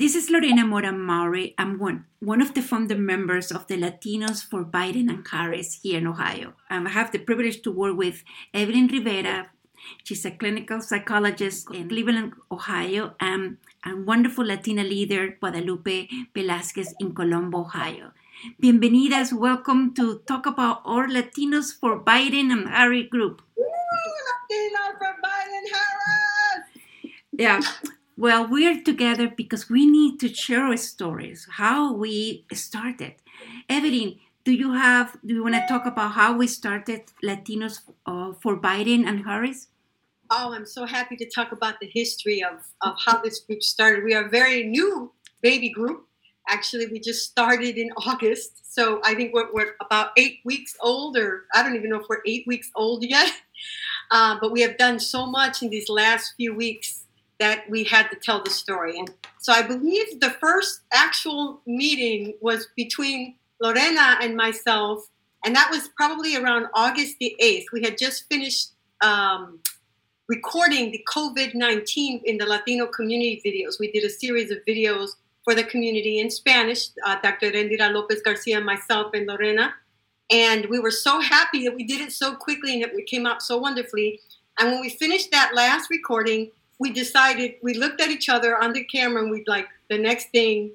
This is Lorena Mora Maury. I'm one, one of the founder members of the Latinos for Biden and Harris here in Ohio. Um, I have the privilege to work with Evelyn Rivera. She's a clinical psychologist in Cleveland, Ohio, and a wonderful Latina leader, Guadalupe Velasquez in Columbus, Ohio. Bienvenidas, welcome to talk about our Latinos for Biden and Harris group. Woo, Latinos for Biden Harris! Yeah, well, we're together because we need to share our stories, how we started. Evelyn, do you have, do you want to talk about how we started Latinos uh, for Biden and Harris? Oh, I'm so happy to talk about the history of, of how this group started. We are a very new baby group. Actually, we just started in August. So I think we're, we're about eight weeks old, or I don't even know if we're eight weeks old yet. Uh, but we have done so much in these last few weeks that we had to tell the story. And so I believe the first actual meeting was between Lorena and myself, and that was probably around August the 8th. We had just finished um, recording the COVID 19 in the Latino community videos. We did a series of videos for the community in Spanish, uh, Dr. Rendira Lopez Garcia, myself, and Lorena. And we were so happy that we did it so quickly and it came out so wonderfully. And when we finished that last recording, we decided we looked at each other on the camera and we'd like the next thing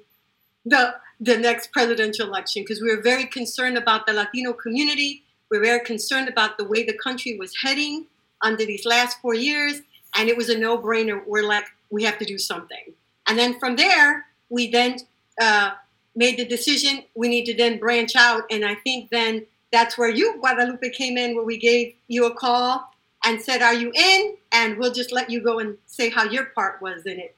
the the next presidential election because we were very concerned about the latino community. We were very concerned about the way the country was heading under these last four years and it was a no-brainer. We're like we have to do something. And then from there we then uh, made the decision we need to then branch out. And i think then that's where you guadalupe came in where we gave you a call and said, Are you in? And we'll just let you go and say how your part was in it.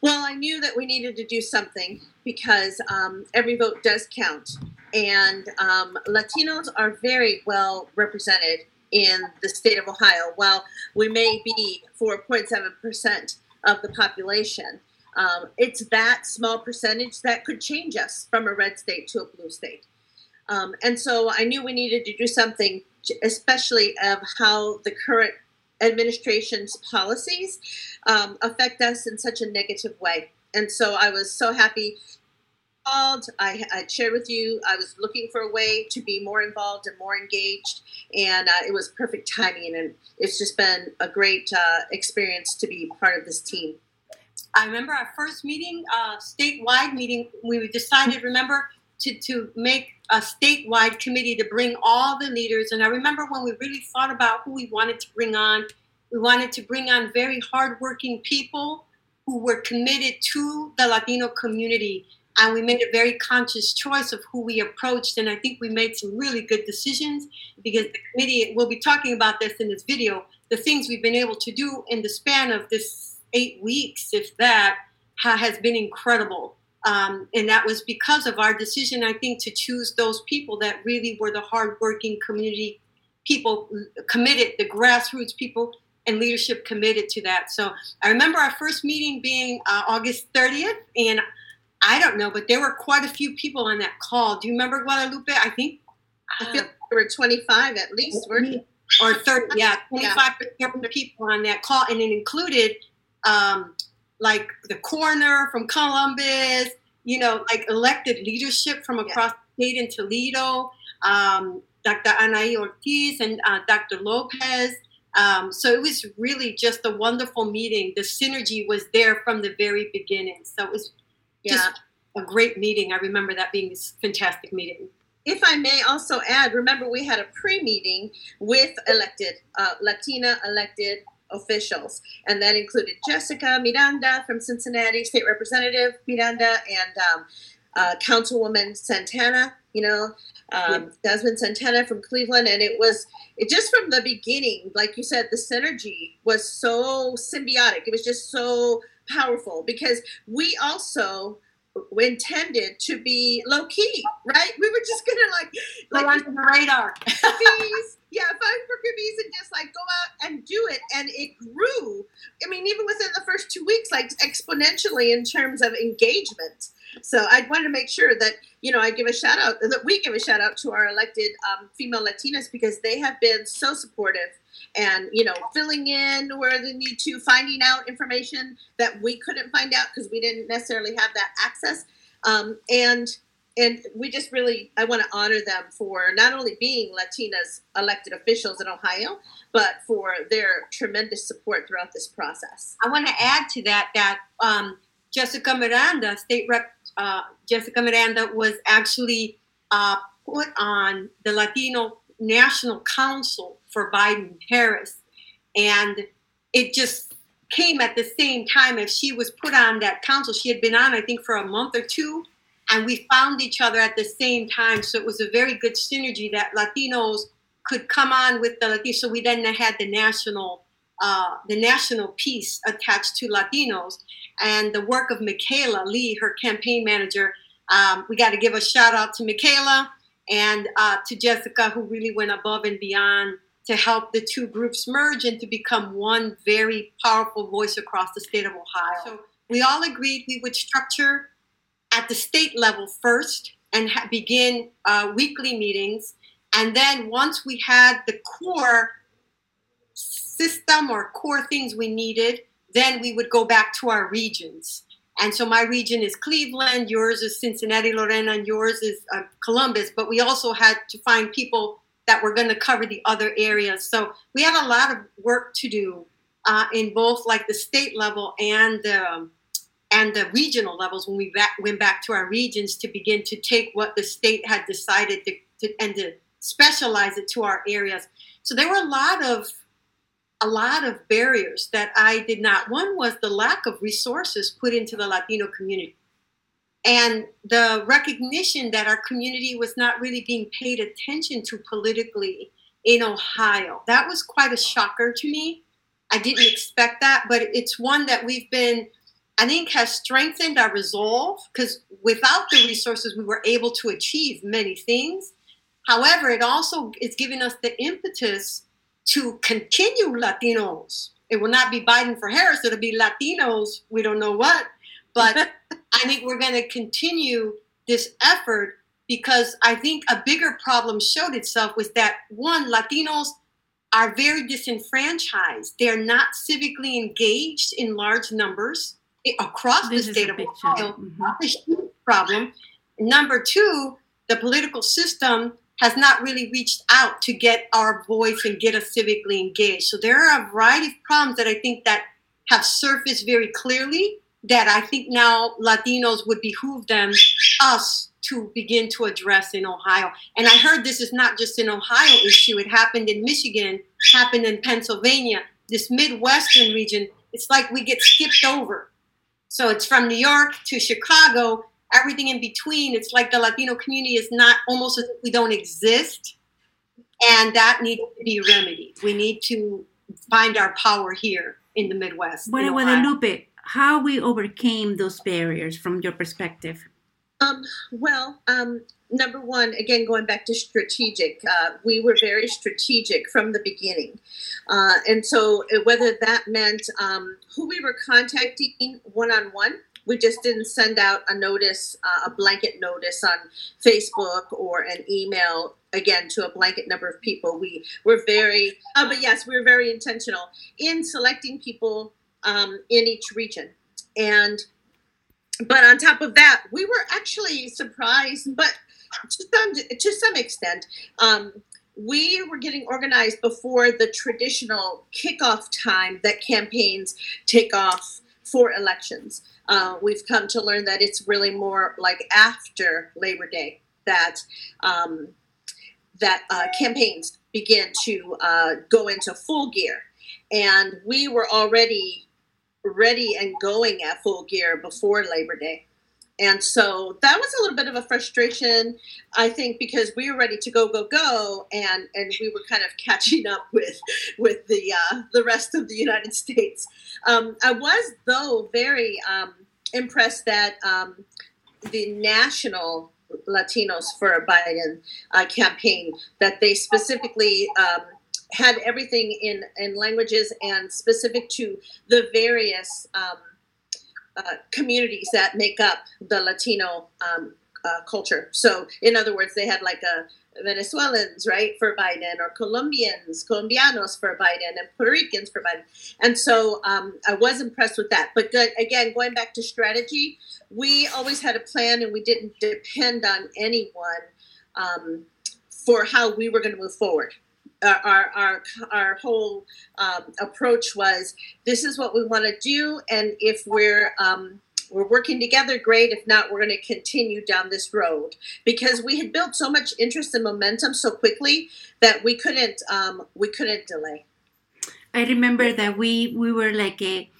Well, I knew that we needed to do something because um, every vote does count. And um, Latinos are very well represented in the state of Ohio. While we may be 4.7% of the population, um, it's that small percentage that could change us from a red state to a blue state. Um, and so I knew we needed to do something especially of how the current administration's policies um, affect us in such a negative way. And so I was so happy. Called, I, I shared with you. I was looking for a way to be more involved and more engaged, and uh, it was perfect timing. And it's just been a great uh, experience to be part of this team. I remember our first meeting, uh, statewide meeting. We decided, remember, to, to make a statewide committee to bring all the leaders. And I remember when we really thought about who we wanted to bring on, we wanted to bring on very hardworking people who were committed to the Latino community. And we made a very conscious choice of who we approached. And I think we made some really good decisions because the committee, we'll be talking about this in this video, the things we've been able to do in the span of this eight weeks, if that, has been incredible. Um, and that was because of our decision, I think, to choose those people that really were the hardworking community people committed, the grassroots people and leadership committed to that. So I remember our first meeting being uh, August 30th, and I don't know, but there were quite a few people on that call. Do you remember Guadalupe? I think I feel like there were 25 at least, were or 30, yeah, 25 yeah. people on that call, and it included um, like the coroner from Columbus, you know, like elected leadership from across the state in Toledo, um, Dr. Anaí Ortiz and uh, Dr. Lopez. Um, so it was really just a wonderful meeting. The synergy was there from the very beginning. So it was just yeah. a great meeting. I remember that being a fantastic meeting. If I may also add, remember we had a pre meeting with elected, uh, Latina elected officials, and that included Jessica Miranda from Cincinnati, State Representative Miranda, and um, uh, Councilwoman Santana. You know, um, Jasmine Santana from Cleveland, and it was it just from the beginning, like you said, the synergy was so symbiotic. It was just so powerful because we also intended to be low key, right? We were just gonna like like on the radar. yeah, find for cookies and just like go out and do it. And it grew. I mean, even within the first two weeks, like exponentially in terms of engagement. So I want to make sure that you know I give a shout out that we give a shout out to our elected um, female Latinas because they have been so supportive and you know filling in where they need to finding out information that we couldn't find out because we didn't necessarily have that access. Um, and and we just really i want to honor them for not only being latinas elected officials in ohio but for their tremendous support throughout this process. I want to add to that that um, Jessica Miranda, State Rep uh, Jessica Miranda, was actually uh, put on the Latino National Council for Biden Harris, and it just came at the same time as she was put on that council. She had been on, I think, for a month or two, and we found each other at the same time. So it was a very good synergy that Latinos could come on with the Latinos. So we then had the national uh, the national piece attached to Latinos and the work of Michaela Lee, her campaign manager. Um, we got to give a shout out to Michaela and uh, to Jessica, who really went above and beyond to help the two groups merge and to become one very powerful voice across the state of Ohio. So we all agreed we would structure at the state level first and ha- begin uh, weekly meetings. And then once we had the core system or core things we needed, then we would go back to our regions. And so my region is Cleveland, yours is Cincinnati, Lorena, and yours is uh, Columbus. But we also had to find people that were going to cover the other areas. So we had a lot of work to do uh, in both like the state level and um, and the regional levels when we back, went back to our regions to begin to take what the state had decided to, to and to specialize it to our areas. So there were a lot of a lot of barriers that I did not. One was the lack of resources put into the Latino community and the recognition that our community was not really being paid attention to politically in Ohio. That was quite a shocker to me. I didn't expect that, but it's one that we've been, I think, has strengthened our resolve because without the resources, we were able to achieve many things. However, it also is giving us the impetus to continue Latinos. It will not be Biden for Harris, it'll be Latinos, we don't know what. But I think we're going to continue this effort because I think a bigger problem showed itself was that one, Latinos are very disenfranchised. They're not civically engaged in large numbers across This the state of Ohio. Mhm. That's a huge problem. Number two, the political system has not really reached out to get our voice and get us civically engaged. So there are a variety of problems that I think that have surfaced very clearly that I think now Latinos would behoove them us to begin to address in Ohio. And I heard this is not just an Ohio issue. It happened in Michigan, happened in Pennsylvania, this Midwestern region. It's like we get skipped over. So it's from New York to Chicago, everything in between. It's like the Latino community is not almost as if we don't exist. And that needs to be remedied. We need to find our power here in the Midwest. Bueno, Guadalupe, how we overcame those barriers from your perspective? Um, well, um, number one, again, going back to strategic, uh, we were very strategic from the beginning. Uh, and so, uh, whether that meant um, who we were contacting one on one, we just didn't send out a notice, uh, a blanket notice on Facebook or an email again to a blanket number of people. We were very, uh, but yes, we were very intentional in selecting people um, in each region. And but on top of that, we were actually surprised, but to some to some extent, um, we were getting organized before the traditional kickoff time that campaigns take off for elections. Uh, we've come to learn that it's really more like after Labor Day that um, that uh, campaigns begin to uh, go into full gear, and we were already ready and going at full gear before Labor Day. And so that was a little bit of a frustration, I think, because we were ready to go, go, go, and and we were kind of catching up with with the uh, the rest of the United States. Um, I was though very um, impressed that um, the national Latinos for Biden uh, campaign that they specifically um, had everything in in languages and specific to the various um, uh, communities that make up the Latino um, uh, culture. So, in other words, they had like a Venezuelans, right, for Biden, or Colombians, Colombianos for Biden, and Puerto Ricans for Biden. And so um, I was impressed with that. But good, again, going back to strategy, we always had a plan and we didn't depend on anyone um, for how we were going to move forward. Our, our, our, our whole um, approach was this is what we want to do, and if we're um, we're working together great. If not we're going to continue down this road. Because we had built so much interest and momentum so quickly that we couldn't um, we couldn't delay. I remember that we we were like a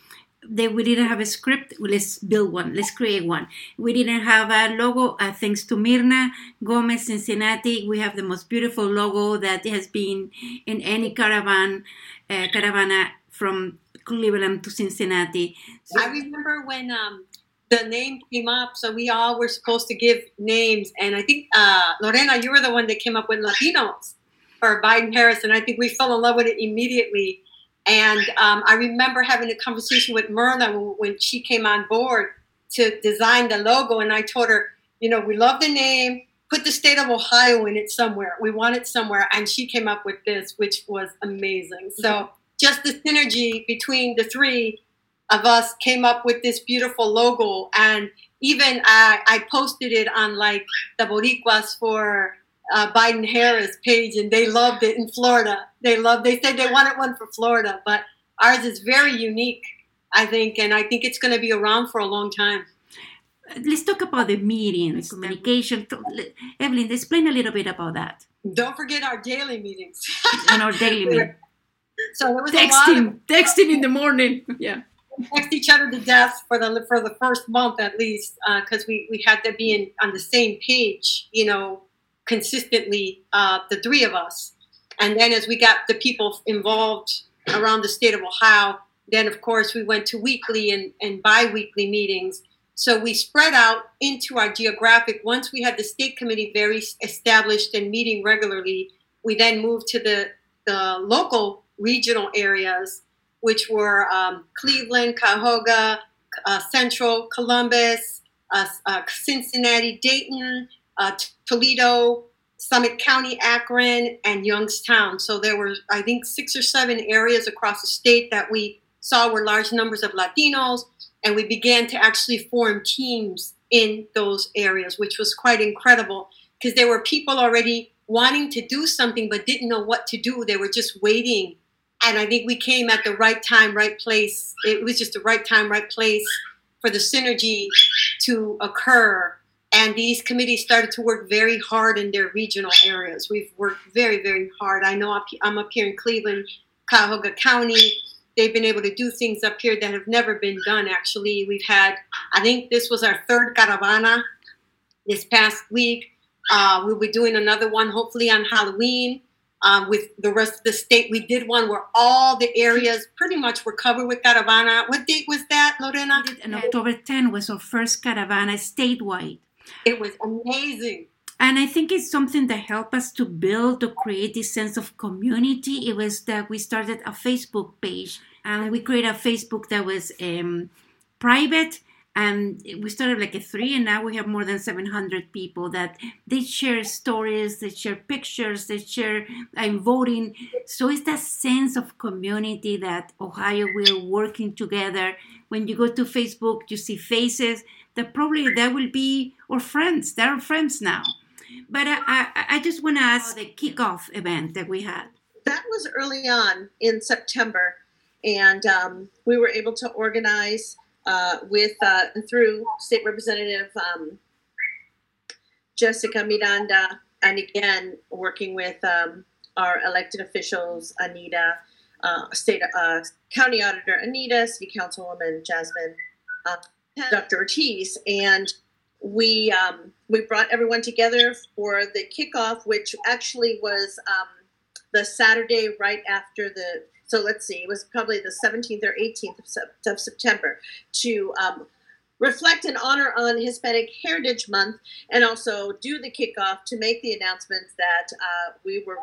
that we didn't have a script let's build one let's create one we didn't have a logo uh, thanks to mirna gomez cincinnati we have the most beautiful logo that has been in any caravan uh, caravana from Cleveland to Cincinnati. I remember when um, the name came up, so we all were supposed to give names, and I think uh, Lorena, you were the one that came up with Latinos for Biden Harris, and I think we fell in love with it immediately. And um, I remember having a conversation with Myrna when she came on board to design the logo, and I told her, you know, we love the name. Put the state of Ohio in it somewhere. We want it somewhere, and she came up with this, which was amazing. So just the synergy between the three of us came up with this beautiful logo and even I, I posted it on like the Boricuas for uh, Biden Harris page and they loved it in Florida. They loved, they said they wanted one for Florida, but ours is very unique, I think, and I think it's going to be around for a long time. Let's talk about the meetings, communication. Evelyn, explain a little bit about that. Don't forget our daily meetings. and our daily meetings. So there was texting, of, texting in the morning. Yeah text each other to death for the for the first month at least because uh, we we had to be in, on the same page, you know, consistently, uh, the three of us. And then as we got the people involved around the state of Ohio, then of course we went to weekly and, and bi-weekly meetings. So we spread out into our geographic. Once we had the state committee very established and meeting regularly, we then moved to the, the local regional areas which were um, Cleveland, Cuyahoga, uh, Central, Columbus, uh, uh, Cincinnati, Dayton, uh, Toledo, Summit County, Akron, and Youngstown. So there were, I think, six or seven areas across the state that we saw were large numbers of Latinos, and we began to actually form teams in those areas, which was quite incredible because there were people already wanting to do something but didn't know what to do. They were just waiting and I think we came at the right time, right place. It was just the right time, right place for the synergy to occur. And these committees started to work very hard in their regional areas. We've worked very, very hard. I know I'm up here in Cleveland, Cuyahoga County. They've been able to do things up here that have never been done, actually. We've had, I think this was our third caravana this past week. Uh, we'll be doing another one hopefully on Halloween um, with the rest of the state. We did one where all the areas pretty much were covered with caravana. What date was that, Lorena? And October 10 was our first caravana statewide. It was amazing. And I think it's something that helped us to build, to create this sense of community. It was that we started a Facebook page and we created a Facebook that was um, private and we started like a three and now we have more than 700 people that they share stories they share pictures they share i'm voting so it's that sense of community that ohio we're working together when you go to facebook you see faces that probably that will be our friends. They're our friends now. But i, I, I just want to ask the kickoff event that we had. That was early on in september and um, we were able to organize uh, with uh, through State Representative um, Jessica Miranda, and again working with um, our elected officials, Anita, uh, State uh, County Auditor Anita, City Councilwoman Jasmine, uh, Dr. Ortiz, and we um, we brought everyone together for the kickoff, which actually was um, the Saturday right after the so let's see, it was probably the 17th or 18th of, September to um, reflect and honor on Hispanic Heritage Month and also do the kickoff to make the announcements that uh, we were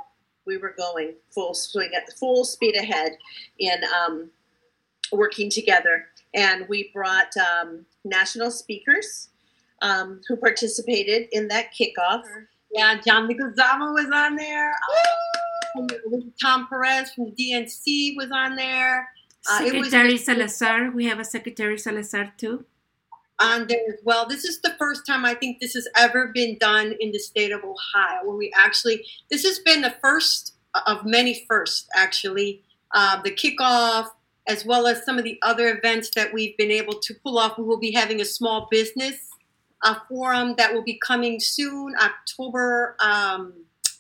we were going full swing at full speed ahead in um, working together. And we brought um, national speakers um, who participated in that kickoff. Yeah, John Leguizamo was on there. Um, Tom Perez from the DNC was on there. Uh, Secretary was, Salazar, we have a Secretary Salazar too. On there as well. This is the first time I think this has ever been done in the state of Ohio, where we actually, this has been the first of many firsts, actually. Uh, the kickoff, as well as some of the other events that we've been able to pull off. We will be having a small business uh, forum that will be coming soon, October um,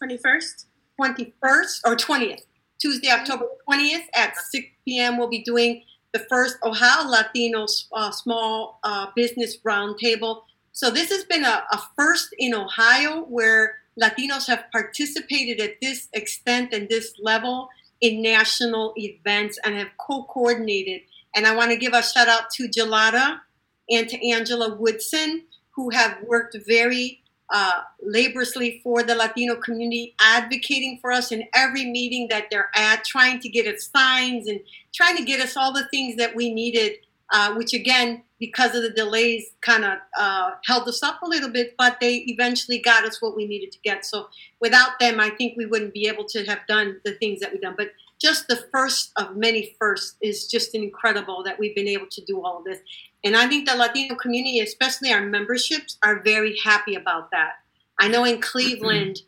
21st, 21st or 20th, Tuesday, October 20th at 6 p.m. We'll be doing the first Ohio Latino uh, small uh, business roundtable. So this has been a, a first in Ohio where Latinos have participated at this extent and this level in national events and have co-coordinated. And I want to give a shout out to Gelada and to Angela Woodson, who have worked very uh, laboriously for the Latino community, advocating for us in every meeting that they're at, trying to get us signs and trying to get us all the things that we needed, uh, which again, because of the delays, kind of uh, held us up a little bit, but they eventually got us what we needed to get. So without them, I think we wouldn't be able to have done the things that we've done. But just the first of many firsts is just incredible that we've been able to do all of this. And I think the Latino community, especially our memberships, are very happy about that. I know in Cleveland,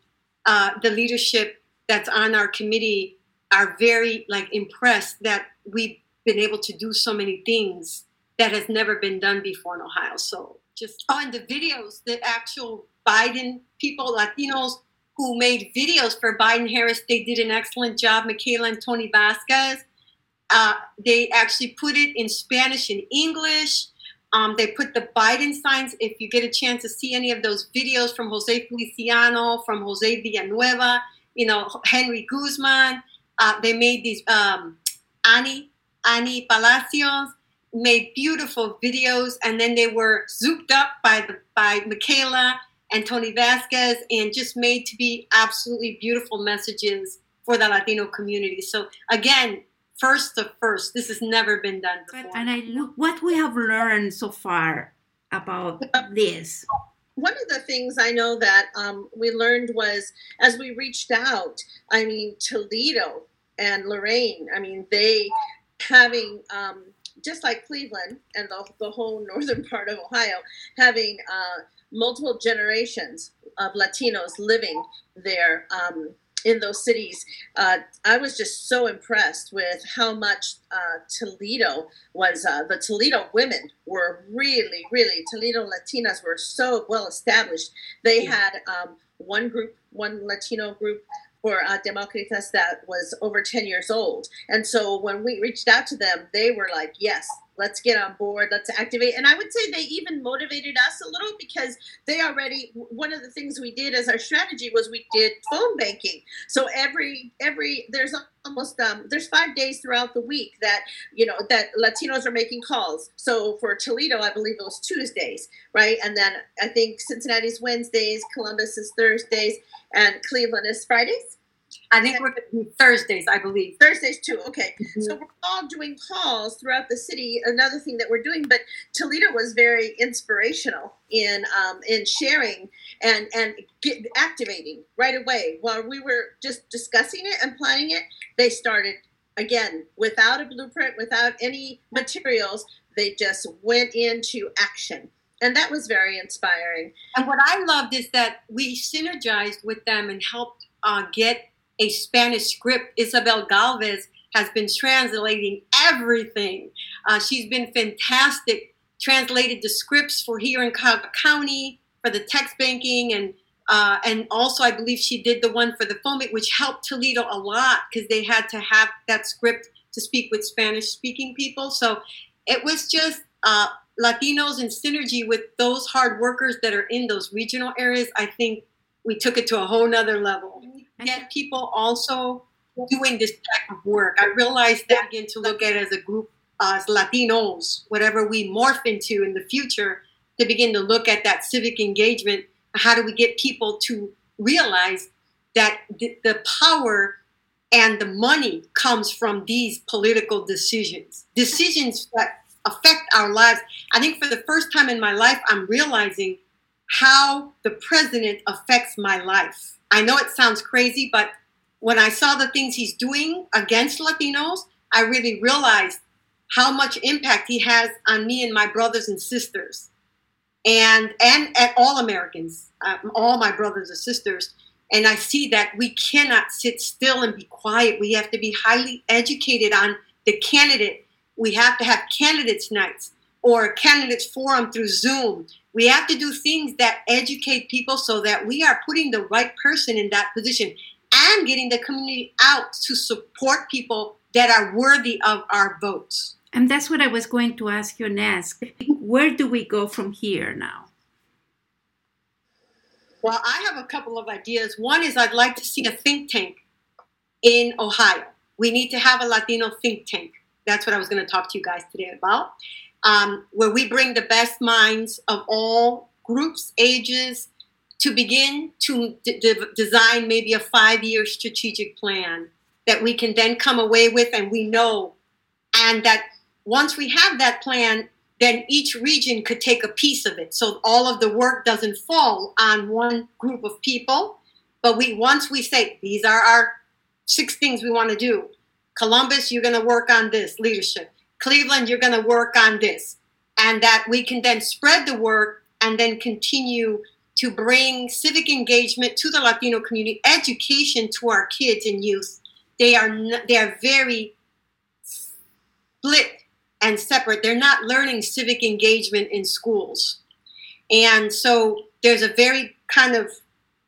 uh, the leadership that's on our committee are very like impressed that we've been able to do so many things that has never been done before in Ohio. So just on the videos, the actual Biden people, Latinos who made videos for Biden Harris, they did an excellent job. Michaela and Tony Vasquez. Uh, they actually put it in Spanish and English. Um, they put the Biden signs. If you get a chance to see any of those videos from Jose Feliciano, from Jose Villanueva, you know Henry Guzman, uh, they made these um, Annie, Ani Palacios made beautiful videos, and then they were zooped up by the by Michaela and Tony Vasquez, and just made to be absolutely beautiful messages for the Latino community. So again, first of first, this has never been done before. And I look what we have learned so far about this. One of the things I know that um, we learned was as we reached out. I mean, Toledo and Lorain, I mean, they having um, just like Cleveland and the, the whole northern part of Ohio, having uh, multiple generations of Latinos living there um, in those cities. Uh, I was just so impressed with how much uh, Toledo was. Uh, the Toledo women were really, really, Toledo Latinas were so well established. They had um, one group, one Latino group for uh, Democritas that was over 10 years old. And so when we reached out to them, they were like, yes, let's get on board let's activate. And i would say they even motivated us a little because they already one of the things we did as our strategy was we did phone banking. So every every there's almost um, there's five days throughout the week that you know that latinos are making calls. So for toledo i believe it was tuesdays right? And then i think cincinnati's wednesdays columbus is thursdays and cleveland is fridays I think we're going to do Thursdays, I believe. Thursdays too. Okay, mm-hmm. so we're all doing calls throughout the city. Another thing that we're doing, but Toledo was very inspirational in um, in sharing and and get, activating right away while we were just discussing it and planning it. They started again without a blueprint, without any materials. They just went into action and that was very inspiring. And what I loved is that we synergized with them and helped uh, get a Spanish script. Isabel Galvez has been translating everything. Uh, she's been fantastic, translated the scripts for here in Cuyahoga County for the text banking and uh, and also I believe she did the one for the phone, which helped Toledo a lot because they had to have that script to speak with Spanish speaking people. So it was just uh, Latinos in synergy with those hard workers that are in those regional areas. I think we took it to a whole nother level get people also doing this type of work. I realized that again to look at as a group as Latinos, whatever we morph into in the future, to begin to look at that civic engagement. How do we get people to realize that the, the power and the money comes from these political decisions, decisions that affect our lives. I think for the first time in my life, I'm realizing how the president affects my life. I know it sounds crazy, but when I saw the things he's doing against Latinos, I really realized how much impact he has on me and my brothers and sisters, and and at all Americans, um, all my brothers and sisters. And I see that we cannot sit still and be quiet. We have to be highly educated on the candidate. We have to have candidates nights or candidates forum through Zoom. We have to do things that educate people so that we are putting the right person in that position and getting the community out to support people that are worthy of our votes. And that's what I was going to ask you next. Where do we go from here now? Well, I have a couple of ideas. One is I'd like to see a think tank in Ohio. We need to have a Latino think tank. That's what I was going to talk to you guys today about, um, where we bring the best minds of all groups, ages, to begin to d- d- design maybe a five year strategic plan that we can then come away with and we know. And that once we have that plan, then each region could take a piece of it. So all of the work doesn't fall on one group of people. But we once we say these are our six things we want to do. Columbus, you're going to work on this leadership. Cleveland, you're going to work on this. And that we can then spread the work and then continue to bring civic engagement to the Latino community, education to our kids and youth. They are they are very split and separate. They're not learning civic engagement in schools. And so there's a very kind of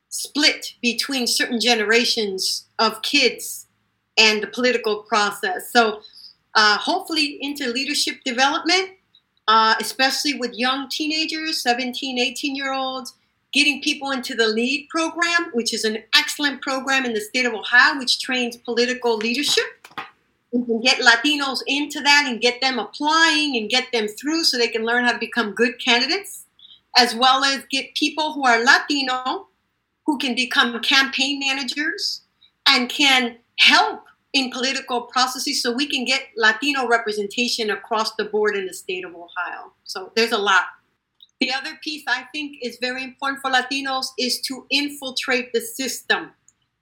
split between certain generations of kids and the political process. So uh, hopefully into leadership development, uh, especially with young teenagers, 17, 18 year olds, getting people into the LEAD program, which is an excellent program in the state of Ohio, which trains political leadership. We can get Latinos into that and get them applying and get them through so they can learn how to become good candidates, as well as get people who are Latino who can become campaign managers and can help in political processes so we can get Latino representation across the board in the state of Ohio. So there's a lot the other piece I think is very important for Latinos is to infiltrate the system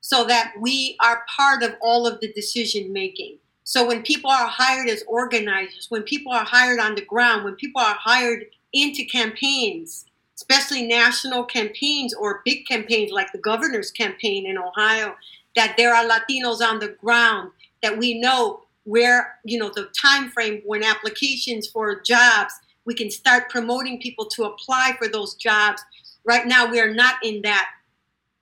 so that we are part of all of the decision making. So when people are hired as organizers, when people are hired on the ground, when people are hired into campaigns, especially national campaigns or big campaigns like the governor's campaign in Ohio, that there are Latinos on the ground, that we know where, you know, the time frame when applications for jobs we can start promoting people to apply for those jobs. Right now we are not in that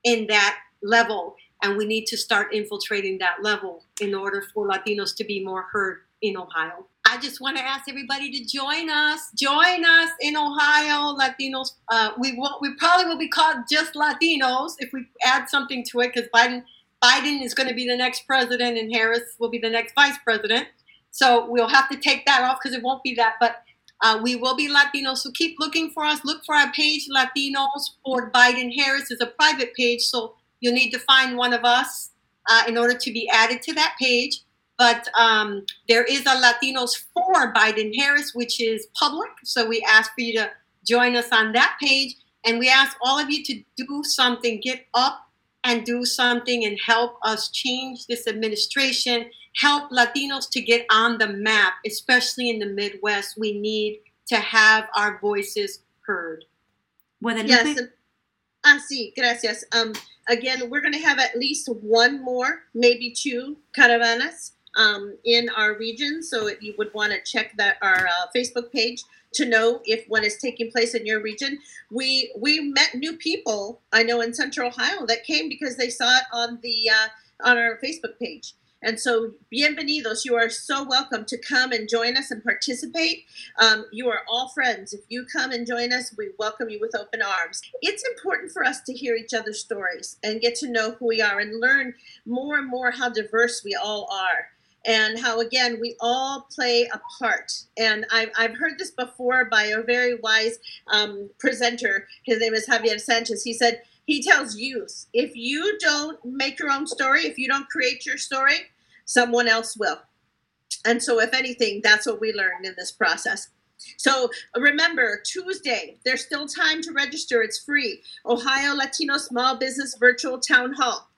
in that level and we need to start infiltrating that level in order for latinos to be more heard in ohio. I just want to ask everybody to join us join us in ohio latinos uh, we will we probably will be called just latinos if we add something to it because biden biden is going to be the next president and harris will be the next vice president so we'll have to take that off because it won't be that but uh, we will be Latinos, so keep looking for us. Look for our page, Latinos for Biden Harris is a private page, so you'll need to find one of us uh, in order to be added to that page. But um, there is a Latinos for Biden Harris, which is public, so we ask for you to join us on that page. And we ask all of you to do something, get up and do something and help us change this administration help Latinos to get on the map, especially in the Midwest. We need to have our voices heard. Guadalupe? Yes. Ah, sí, gracias. Um, again, we're going to have at least one more, maybe two caravanas um, in our region. So you would want to check that our uh, Facebook page to know if one is taking place in your region. We we met new people I know in Central Ohio that came because they saw it on the uh, on our Facebook page. And so, bienvenidos. You are so welcome to come and join us and participate. Um, you are all friends. If you come and join us, we welcome you with open arms. It's important for us to hear each other's stories and get to know who we are and learn more and more how diverse we all are and how again we all play a part and i've, I've heard this before by a very wise um, presenter his name is javier sanchez he said he tells youth if you don't make your own story if you don't create your story someone else will. And so, if anything, that's what we learned in this process. So remember, Tuesday, there's still time to register. It's free. Ohio Latino Small Business Virtual Town Hall.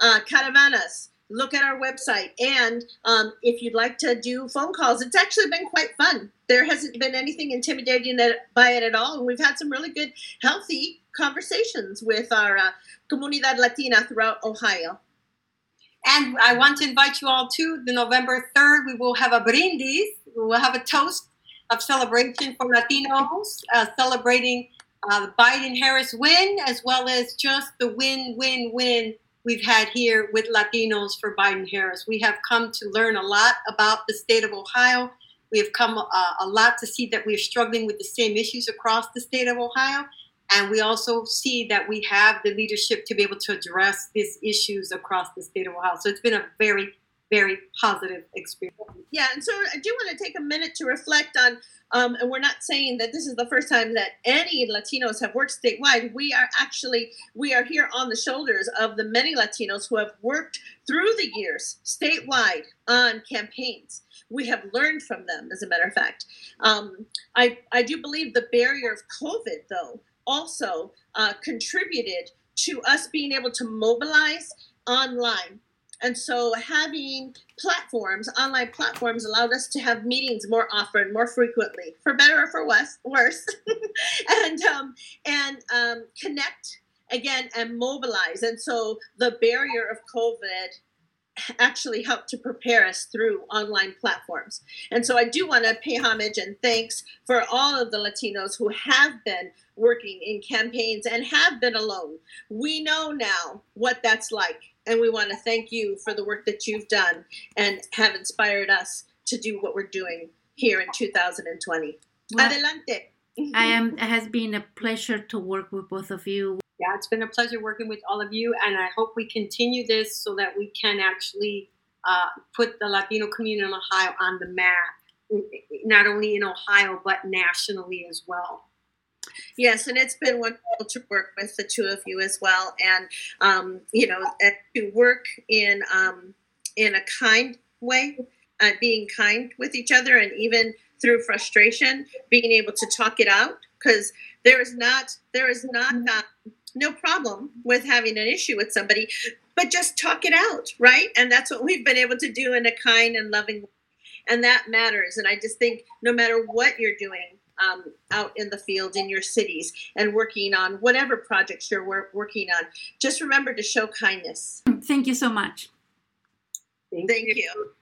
Uh, Caravanas, look at our website. And um, if you'd like to do phone calls, it's actually been quite fun. There hasn't been anything intimidating by it at all. And we've had some really good, healthy conversations with our uh, Comunidad Latina throughout Ohio. And I want to invite you all to the November 3rd. We will have a brindis. We will have a toast of celebration for Latinos, uh, celebrating uh, the Biden Harris win, as well as just the win, win, win we've had here with Latinos for Biden Harris. We have come to learn a lot about the state of Ohio. We have come uh, a lot to see that we're struggling with the same issues across the state of Ohio. And we also see that we have the leadership to be able to address these issues across the state of Ohio. So it's been a very, very positive experience. Yeah, and so I do want to take a minute to reflect on um, and we're not saying that this is the first time that any Latinos have worked statewide. We are actually we are here on the shoulders of the many Latinos who have worked through the years statewide on campaigns. We have learned from them, as a matter of fact. Um, I I do believe the barrier of COVID, though, also uh, contributed to us being able to mobilize online and so having platforms, online platforms, allowed us to have meetings more often, more frequently, for better or for worse, worse, and um, and um, connect again and mobilize. And so the barrier of COVID actually helped to prepare us through online platforms. And so I do want to pay homage and thanks for all of the Latinos who have been working in campaigns and have been alone. We know now what that's like. And we want to thank you for the work that you've done and have inspired us to do what we're doing here in 2020. Well, Adelante. I am. It has been a pleasure to work with both of you yeah, it's been a pleasure working with all of you, and I hope we continue this so that we can actually uh, put the Latino community in Ohio on the map, not only in Ohio but nationally as well. Yes, and it's been wonderful to work with the two of you as well, and um, you know, to work in um, in a kind way, uh, being kind with each other, and even through frustration, being able to talk it out because there is not there is not. Uh, no problem with having an issue with somebody, but just talk it out, right? And that's what we've been able to do in a kind and loving way. And that matters. And I just think no matter what you're doing um, out in the field in your cities and working on whatever projects you're wor- working on, just remember to show kindness. Thank you so much. Thank, Thank you. you.